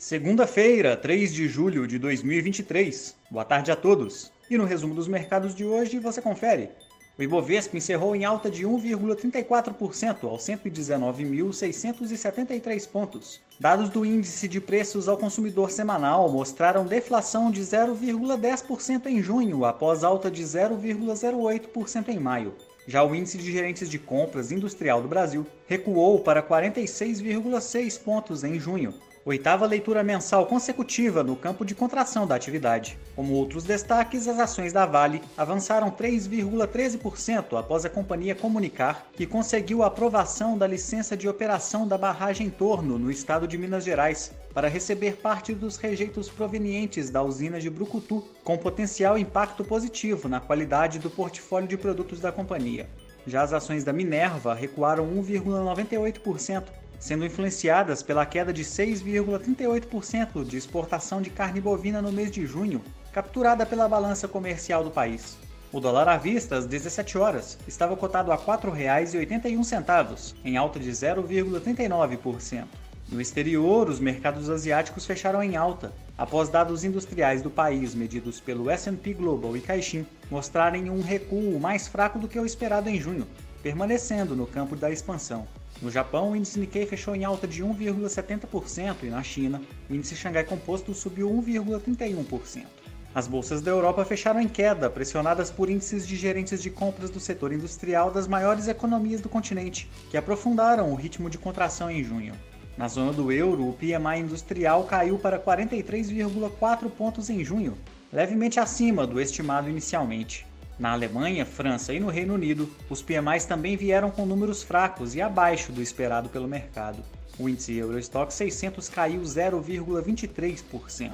Segunda-feira, 3 de julho de 2023. Boa tarde a todos. E no resumo dos mercados de hoje você confere. O Ibovespa encerrou em alta de 1,34% aos 119.673 pontos. Dados do índice de preços ao consumidor semanal mostraram deflação de 0,10% em junho, após alta de 0,08% em maio. Já o índice de gerentes de compras industrial do Brasil recuou para 46,6 pontos em junho, oitava leitura mensal consecutiva no campo de contração da atividade. Como outros destaques, as ações da Vale avançaram 3,13% após a companhia comunicar que conseguiu a aprovação da licença de operação da barragem Torno, no estado de Minas Gerais, para receber parte dos rejeitos provenientes da usina de Brucutu, com potencial impacto positivo na qualidade do portfólio de produtos da companhia. Já as ações da Minerva recuaram 1,98%, sendo influenciadas pela queda de 6,38% de exportação de carne bovina no mês de junho, capturada pela balança comercial do país. O dólar à vista, às 17 horas, estava cotado a R$ 4,81, em alta de 0,39%. No exterior, os mercados asiáticos fecharam em alta, após dados industriais do país medidos pelo S&P Global e Caixin mostrarem um recuo mais fraco do que o esperado em junho, permanecendo no campo da expansão. No Japão, o índice Nikkei fechou em alta de 1,70% e na China, o índice Xangai Composto subiu 1,31%. As bolsas da Europa fecharam em queda, pressionadas por índices de gerentes de compras do setor industrial das maiores economias do continente, que aprofundaram o ritmo de contração em junho. Na zona do euro, o PMI industrial caiu para 43,4 pontos em junho, levemente acima do estimado inicialmente. Na Alemanha, França e no Reino Unido, os PMIs também vieram com números fracos e abaixo do esperado pelo mercado. O índice Eurostock 600 caiu 0,23%.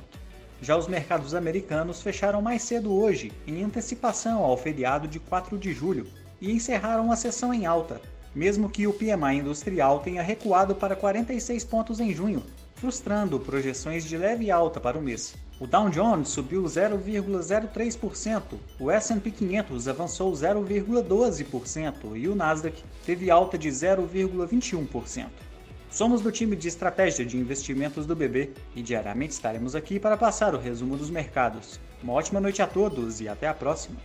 Já os mercados americanos fecharam mais cedo hoje, em antecipação ao feriado de 4 de julho, e encerraram a sessão em alta, mesmo que o PMI industrial tenha recuado para 46 pontos em junho, frustrando projeções de leve alta para o mês. O Dow Jones subiu 0,03%, o S&P 500 avançou 0,12% e o Nasdaq teve alta de 0,21%. Somos do time de estratégia de investimentos do BB e diariamente estaremos aqui para passar o resumo dos mercados. Uma ótima noite a todos e até a próxima!